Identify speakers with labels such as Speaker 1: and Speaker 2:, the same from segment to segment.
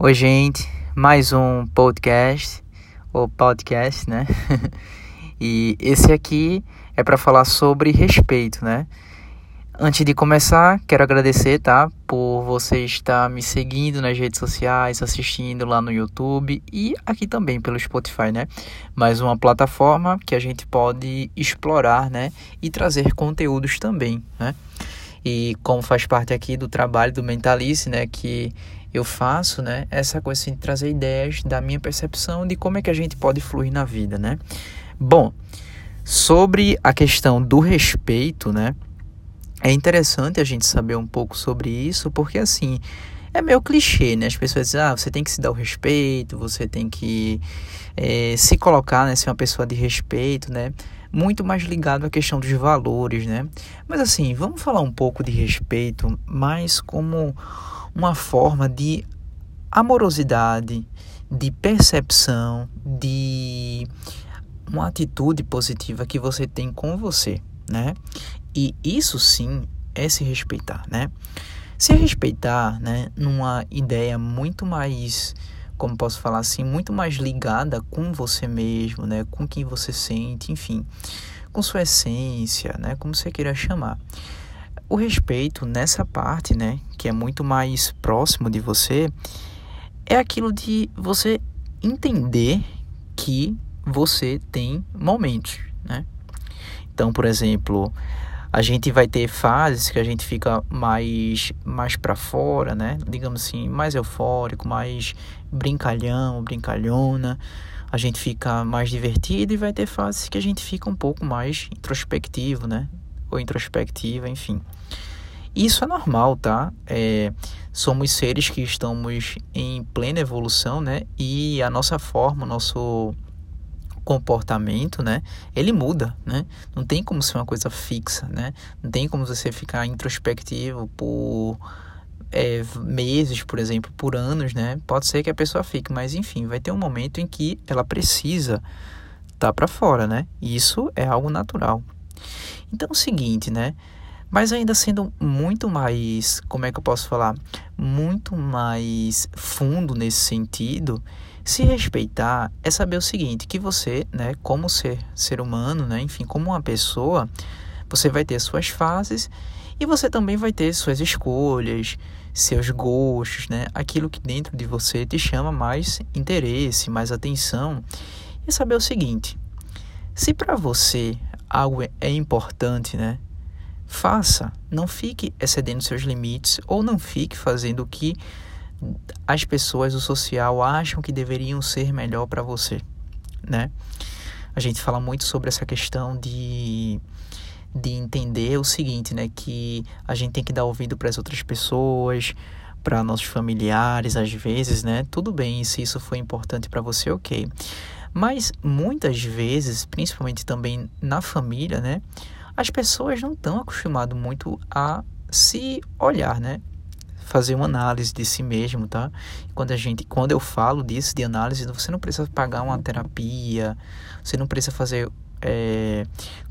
Speaker 1: Oi, gente, mais um podcast, ou podcast, né? e esse aqui é para falar sobre respeito, né? Antes de começar, quero agradecer, tá? Por você estar me seguindo nas redes sociais, assistindo lá no YouTube e aqui também pelo Spotify, né? Mais uma plataforma que a gente pode explorar, né? E trazer conteúdos também, né? E como faz parte aqui do trabalho do Mentalice, né? Que eu faço, né, essa coisa assim, de trazer ideias da minha percepção de como é que a gente pode fluir na vida, né? Bom, sobre a questão do respeito, né? É interessante a gente saber um pouco sobre isso, porque assim, é meio clichê, né? As pessoas dizem, ah, você tem que se dar o respeito, você tem que é, se colocar, né, ser uma pessoa de respeito, né? Muito mais ligado à questão dos valores, né? Mas assim, vamos falar um pouco de respeito, mais como uma forma de amorosidade, de percepção, de uma atitude positiva que você tem com você, né? E isso sim é se respeitar, né? Se respeitar, né, numa ideia muito mais, como posso falar assim, muito mais ligada com você mesmo, né, com quem você sente, enfim, com sua essência, né, como você queira chamar. O respeito nessa parte, né, que é muito mais próximo de você, é aquilo de você entender que você tem momentos, né? Então, por exemplo, a gente vai ter fases que a gente fica mais mais para fora, né? Digamos assim, mais eufórico, mais brincalhão, brincalhona. A gente fica mais divertido e vai ter fases que a gente fica um pouco mais introspectivo, né? Ou introspectiva, enfim. Isso é normal, tá? É, somos seres que estamos em plena evolução, né? E a nossa forma, o nosso comportamento, né? Ele muda, né? Não tem como ser uma coisa fixa, né? Não tem como você ficar introspectivo por é, meses, por exemplo, por anos, né? Pode ser que a pessoa fique, mas enfim, vai ter um momento em que ela precisa estar tá para fora, né? Isso é algo natural. Então é o seguinte, né? Mas ainda sendo muito mais, como é que eu posso falar? Muito mais fundo nesse sentido, se respeitar é saber o seguinte, que você, né, como ser, ser humano, né, enfim, como uma pessoa, você vai ter suas fases e você também vai ter suas escolhas, seus gostos, né, aquilo que dentro de você te chama mais interesse, mais atenção. E saber o seguinte, se para você algo é importante, né? Faça, não fique excedendo seus limites ou não fique fazendo o que as pessoas do social acham que deveriam ser melhor para você, né? A gente fala muito sobre essa questão de de entender o seguinte, né, que a gente tem que dar ouvido para as outras pessoas, para nossos familiares, às vezes, né? Tudo bem, se isso foi importante para você, OK. Mas muitas vezes, principalmente também na família, né, as pessoas não estão acostumadas muito a se olhar, né? Fazer uma análise de si mesmo, tá? Quando a gente, quando eu falo disso de análise, você não precisa pagar uma terapia, você não precisa fazer é,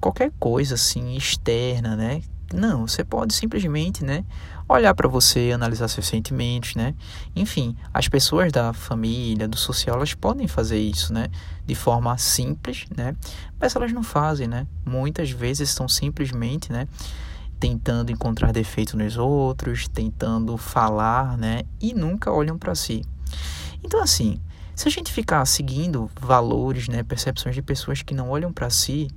Speaker 1: qualquer coisa assim externa, né? Não, você pode simplesmente, né, olhar para você, analisar seus sentimentos, né? Enfim, as pessoas da família, do social, elas podem fazer isso, né, de forma simples, né? Mas elas não fazem, né? Muitas vezes estão simplesmente, né, tentando encontrar defeito nos outros, tentando falar, né, e nunca olham para si. Então assim, se a gente ficar seguindo valores, né, percepções de pessoas que não olham para si,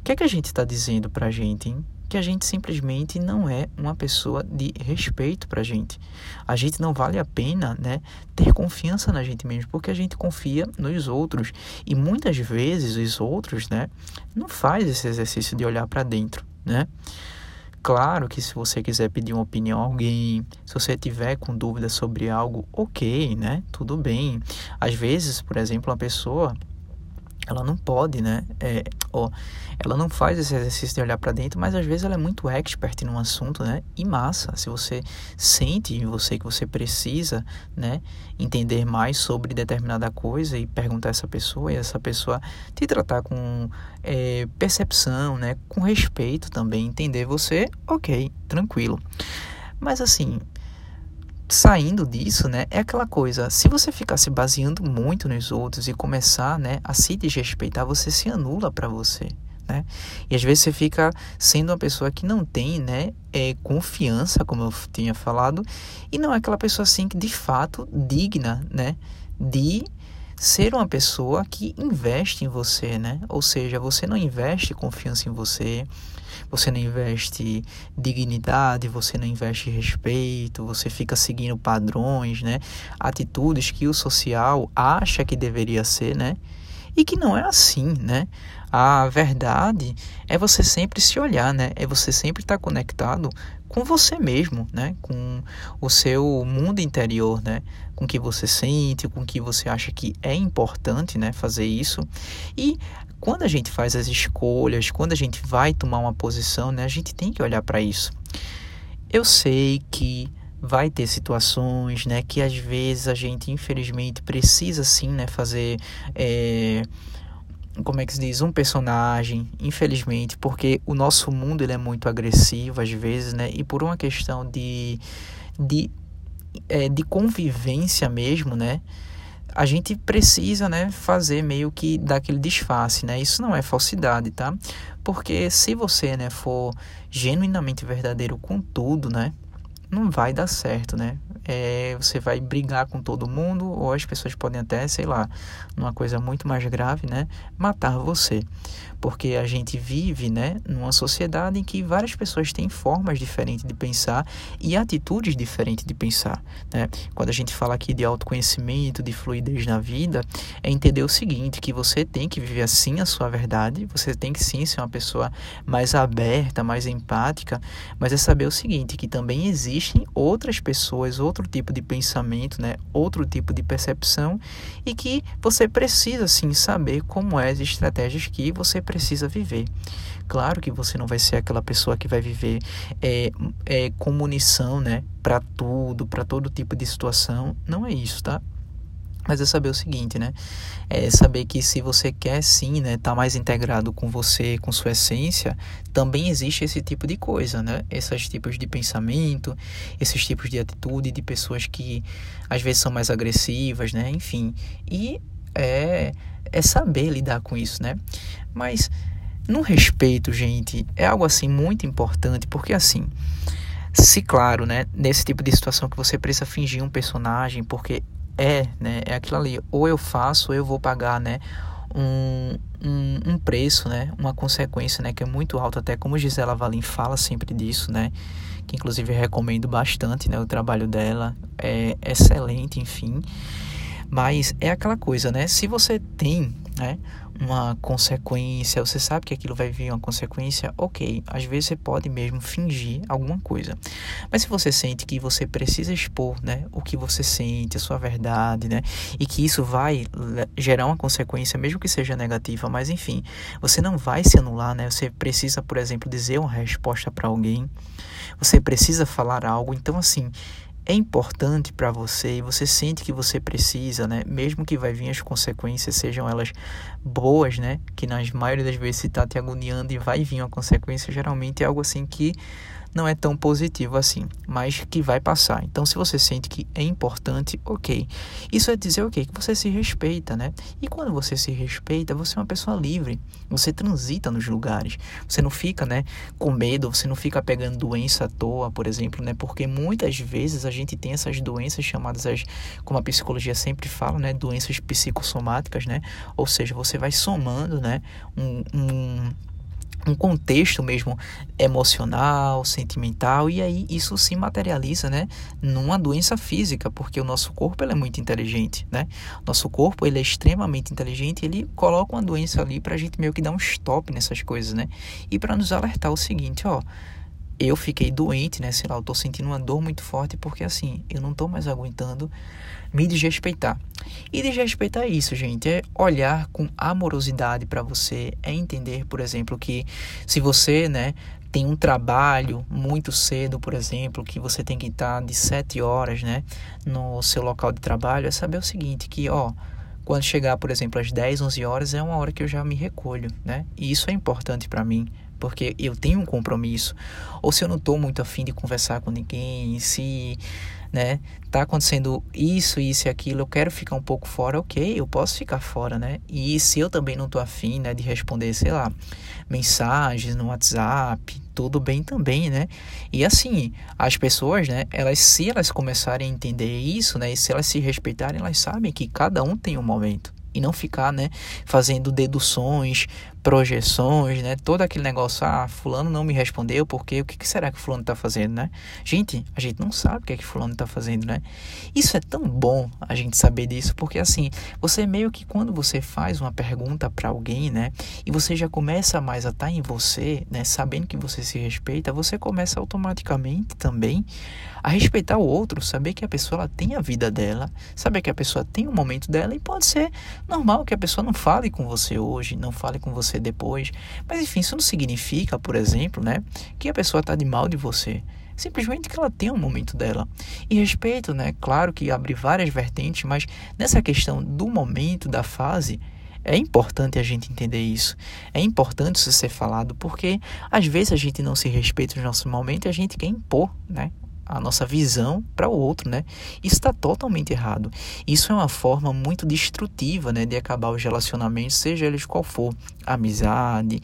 Speaker 1: o que é que a gente está dizendo para a gente, hein? Que a gente simplesmente não é uma pessoa de respeito para a gente. A gente não vale a pena, né, ter confiança na gente mesmo, porque a gente confia nos outros e muitas vezes os outros, né, não faz esse exercício de olhar para dentro, né? Claro que se você quiser pedir uma opinião a alguém, se você tiver com dúvida sobre algo, ok, né? Tudo bem. Às vezes, por exemplo, uma pessoa ela não pode, né? É, ó, ela não faz esse exercício de olhar para dentro, mas às vezes ela é muito expert num assunto, né? E massa, se você sente em você que você precisa, né, entender mais sobre determinada coisa e perguntar a essa pessoa e essa pessoa te tratar com é, percepção, né, com respeito também, entender você, ok, tranquilo. Mas assim, saindo disso, né, é aquela coisa, se você ficar se baseando muito nos outros e começar, né, a se desrespeitar, você se anula para você, né? E às vezes você fica sendo uma pessoa que não tem, né, é, confiança, como eu tinha falado, e não é aquela pessoa assim que de fato digna, né, de ser uma pessoa que investe em você, né? Ou seja, você não investe confiança em você, você não investe dignidade, você não investe respeito, você fica seguindo padrões, né? Atitudes que o social acha que deveria ser, né? E que não é assim, né? A verdade é você sempre se olhar, né? É você sempre estar conectado com você mesmo, né? Com o seu mundo interior, né? Com o que você sente, com o que você acha que é importante, né? Fazer isso. E quando a gente faz as escolhas, quando a gente vai tomar uma posição, né? A gente tem que olhar para isso. Eu sei que vai ter situações, né? Que às vezes a gente, infelizmente, precisa sim, né? Fazer... É como é que se diz, um personagem, infelizmente, porque o nosso mundo ele é muito agressivo às vezes, né? E por uma questão de, de, é, de convivência mesmo, né? A gente precisa, né, fazer meio que daquele disfarce, né? Isso não é falsidade, tá? Porque se você, né, for genuinamente verdadeiro com tudo, né? Não vai dar certo, né? é, você vai brigar com todo mundo, ou as pessoas podem até, sei lá, numa coisa muito mais grave, né, matar você. Porque a gente vive, né, numa sociedade em que várias pessoas têm formas diferentes de pensar e atitudes diferentes de pensar, né? Quando a gente fala aqui de autoconhecimento, de fluidez na vida, é entender o seguinte, que você tem que viver assim a sua verdade, você tem que sim ser uma pessoa mais aberta, mais empática, mas é saber o seguinte, que também existem outras pessoas, outro tipo de pensamento, né? outro tipo de percepção e que você precisa sim saber como é as estratégias que você precisa viver. Claro que você não vai ser aquela pessoa que vai viver é, é, com munição né? para tudo, para todo tipo de situação. Não é isso, tá? Mas é saber o seguinte, né? É saber que se você quer sim, né, estar tá mais integrado com você, com sua essência, também existe esse tipo de coisa, né? Esses tipos de pensamento, esses tipos de atitude de pessoas que às vezes são mais agressivas, né? Enfim, e é é saber lidar com isso, né? Mas no respeito, gente, é algo assim muito importante, porque assim, se claro, né, nesse tipo de situação que você precisa fingir um personagem, porque é, né? É aquilo ali. Ou eu faço, ou eu vou pagar, né? Um, um, um, preço, né? Uma consequência, né? Que é muito alto, até como Gisela Valim fala sempre disso, né? Que inclusive recomendo bastante, né? O trabalho dela é excelente, enfim. Mas é aquela coisa, né? Se você tem, né? Uma consequência, você sabe que aquilo vai vir uma consequência, ok. Às vezes você pode mesmo fingir alguma coisa. Mas se você sente que você precisa expor, né, o que você sente, a sua verdade, né, e que isso vai gerar uma consequência, mesmo que seja negativa, mas enfim, você não vai se anular, né? Você precisa, por exemplo, dizer uma resposta para alguém. Você precisa falar algo. Então, assim, é importante para você e você sente que você precisa, né? Mesmo que vai vir as consequências, sejam elas boas, né? Que nas maioria das vezes se está te agoniando e vai vir uma consequência, geralmente é algo assim que não é tão positivo assim, mas que vai passar. Então, se você sente que é importante, ok. Isso é dizer, ok, que você se respeita, né? E quando você se respeita, você é uma pessoa livre. Você transita nos lugares. Você não fica, né, com medo, você não fica pegando doença à toa, por exemplo, né? Porque muitas vezes a gente tem essas doenças chamadas, as, como a psicologia sempre fala, né? Doenças psicossomáticas, né? Ou seja, você vai somando, né? um, um um contexto mesmo emocional, sentimental e aí isso se materializa, né, numa doença física, porque o nosso corpo é muito inteligente, né? Nosso corpo ele é extremamente inteligente, ele coloca uma doença ali para a gente meio que dar um stop nessas coisas, né? E para nos alertar o seguinte, ó, eu fiquei doente, né? Sei lá, eu tô sentindo uma dor muito forte porque assim, eu não tô mais aguentando me desrespeitar. E desrespeitar é isso, gente, é olhar com amorosidade para você, é entender, por exemplo, que se você, né, tem um trabalho muito cedo, por exemplo, que você tem que estar de 7 horas, né, no seu local de trabalho, é saber o seguinte, que, ó, quando chegar, por exemplo, às 10, 11 horas, é uma hora que eu já me recolho, né? E isso é importante para mim, porque eu tenho um compromisso, ou se eu não estou muito afim de conversar com ninguém, se né? Tá acontecendo isso, isso e aquilo, eu quero ficar um pouco fora, ok, eu posso ficar fora, né? E se eu também não tô afim, né, de responder, sei lá, mensagens no WhatsApp, tudo bem também, né? E assim, as pessoas, né, elas se elas começarem a entender isso, né, e se elas se respeitarem, elas sabem que cada um tem um momento e não ficar, né, fazendo deduções, projeções, né, todo aquele negócio, ah, fulano não me respondeu porque o que, que será que fulano está fazendo, né? Gente, a gente não sabe o que é que fulano está fazendo, né? Isso é tão bom a gente saber disso, porque assim, você meio que quando você faz uma pergunta para alguém, né, e você já começa mais a estar tá em você, né, sabendo que você se respeita, você começa automaticamente também a respeitar o outro, saber que a pessoa ela tem a vida dela, saber que a pessoa tem o momento dela e pode ser normal que a pessoa não fale com você hoje, não fale com você depois. Mas enfim, isso não significa, por exemplo, né, que a pessoa está de mal de você. Simplesmente que ela tem um momento dela. E respeito, né? Claro que abre várias vertentes, mas nessa questão do momento, da fase, é importante a gente entender isso. É importante isso ser falado, porque às vezes a gente não se respeita no nosso momento e a gente quer impor, né? A nossa visão para o outro, né? Isso está totalmente errado. Isso é uma forma muito destrutiva, né, de acabar os relacionamentos, seja eles qual for, amizade,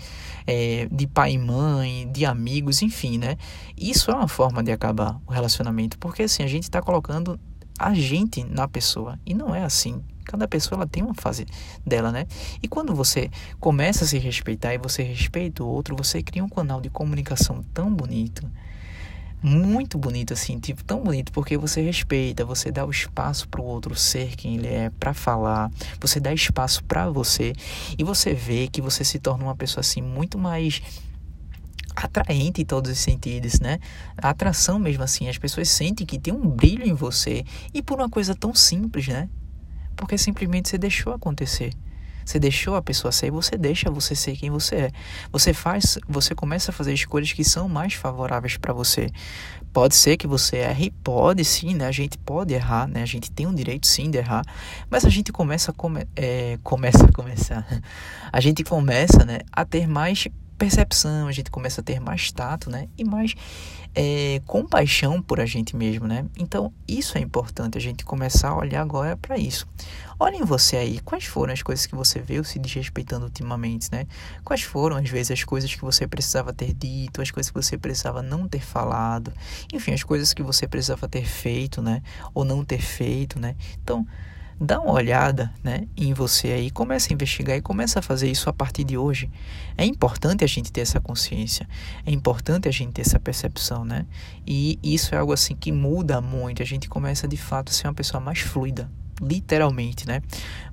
Speaker 1: é, de pai e mãe, de amigos, enfim, né? Isso é uma forma de acabar o relacionamento, porque assim a gente está colocando a gente na pessoa e não é assim. Cada pessoa ela tem uma fase dela, né? E quando você começa a se respeitar e você respeita o outro, você cria um canal de comunicação tão bonito muito bonito assim, tipo tão bonito porque você respeita, você dá o espaço para o outro ser quem ele é, para falar, você dá espaço para você e você vê que você se torna uma pessoa assim muito mais atraente em todos os sentidos, né? A atração mesmo assim, as pessoas sentem que tem um brilho em você e por uma coisa tão simples, né? Porque simplesmente você deixou acontecer. Você deixou a pessoa ser, você deixa você ser quem você é. Você faz, você começa a fazer escolhas que são mais favoráveis para você. Pode ser que você erre, pode sim, né? A gente pode errar, né? A gente tem o um direito sim de errar, mas a gente começa a come, é, começa a começar. A gente começa, né, a ter mais percepção, a gente começa a ter mais tato, né? E mais é, compaixão por a gente mesmo, né? Então, isso é importante, a gente começar a olhar agora para isso. Olhem você aí, quais foram as coisas que você veio se desrespeitando ultimamente, né? Quais foram, às vezes, as coisas que você precisava ter dito, as coisas que você precisava não ter falado, enfim, as coisas que você precisava ter feito, né? Ou não ter feito, né? Então, dá uma olhada né, em você aí, começa a investigar e começa a fazer isso a partir de hoje. É importante a gente ter essa consciência, é importante a gente ter essa percepção, né? E isso é algo assim que muda muito, a gente começa de fato a ser uma pessoa mais fluida, literalmente, né?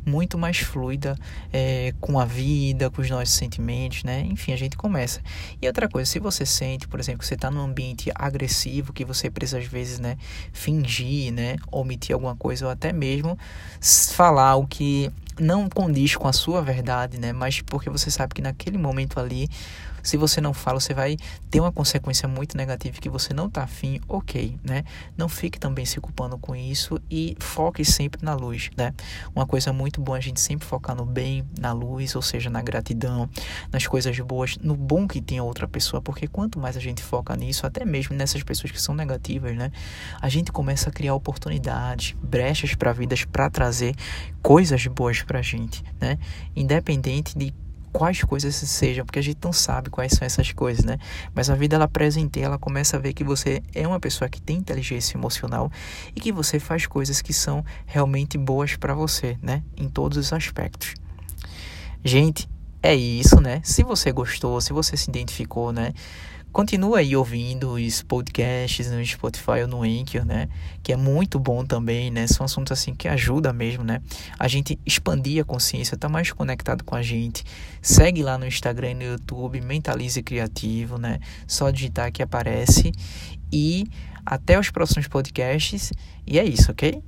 Speaker 1: Muito mais fluida é, com a vida, com os nossos sentimentos, né? Enfim, a gente começa. E outra coisa, se você sente, por exemplo, que você está num ambiente agressivo, que você precisa às vezes, né, fingir, né, omitir alguma coisa ou até mesmo falar o que não condiz com a sua verdade, né? Mas porque você sabe que naquele momento ali se você não fala, você vai ter uma consequência muito negativa que você não está afim, ok, né? Não fique também se culpando com isso e foque sempre na luz, né? Uma coisa muito boa é a gente sempre focar no bem, na luz, ou seja, na gratidão, nas coisas boas, no bom que tem a outra pessoa, porque quanto mais a gente foca nisso, até mesmo nessas pessoas que são negativas, né? A gente começa a criar oportunidades, brechas para vidas para trazer coisas boas para a gente, né? Independente de quais coisas sejam, porque a gente não sabe quais são essas coisas, né? Mas a vida ela presenteia, ela começa a ver que você é uma pessoa que tem inteligência emocional e que você faz coisas que são realmente boas para você, né? Em todos os aspectos. Gente, é isso, né? Se você gostou, se você se identificou, né? Continua aí ouvindo os podcasts no Spotify ou no Anchor, né? Que é muito bom também, né? São assuntos assim que ajudam mesmo, né? A gente expandir a consciência, tá mais conectado com a gente. Segue lá no Instagram e no YouTube, Mentalize Criativo, né? Só digitar que aparece. E até os próximos podcasts. E é isso, ok?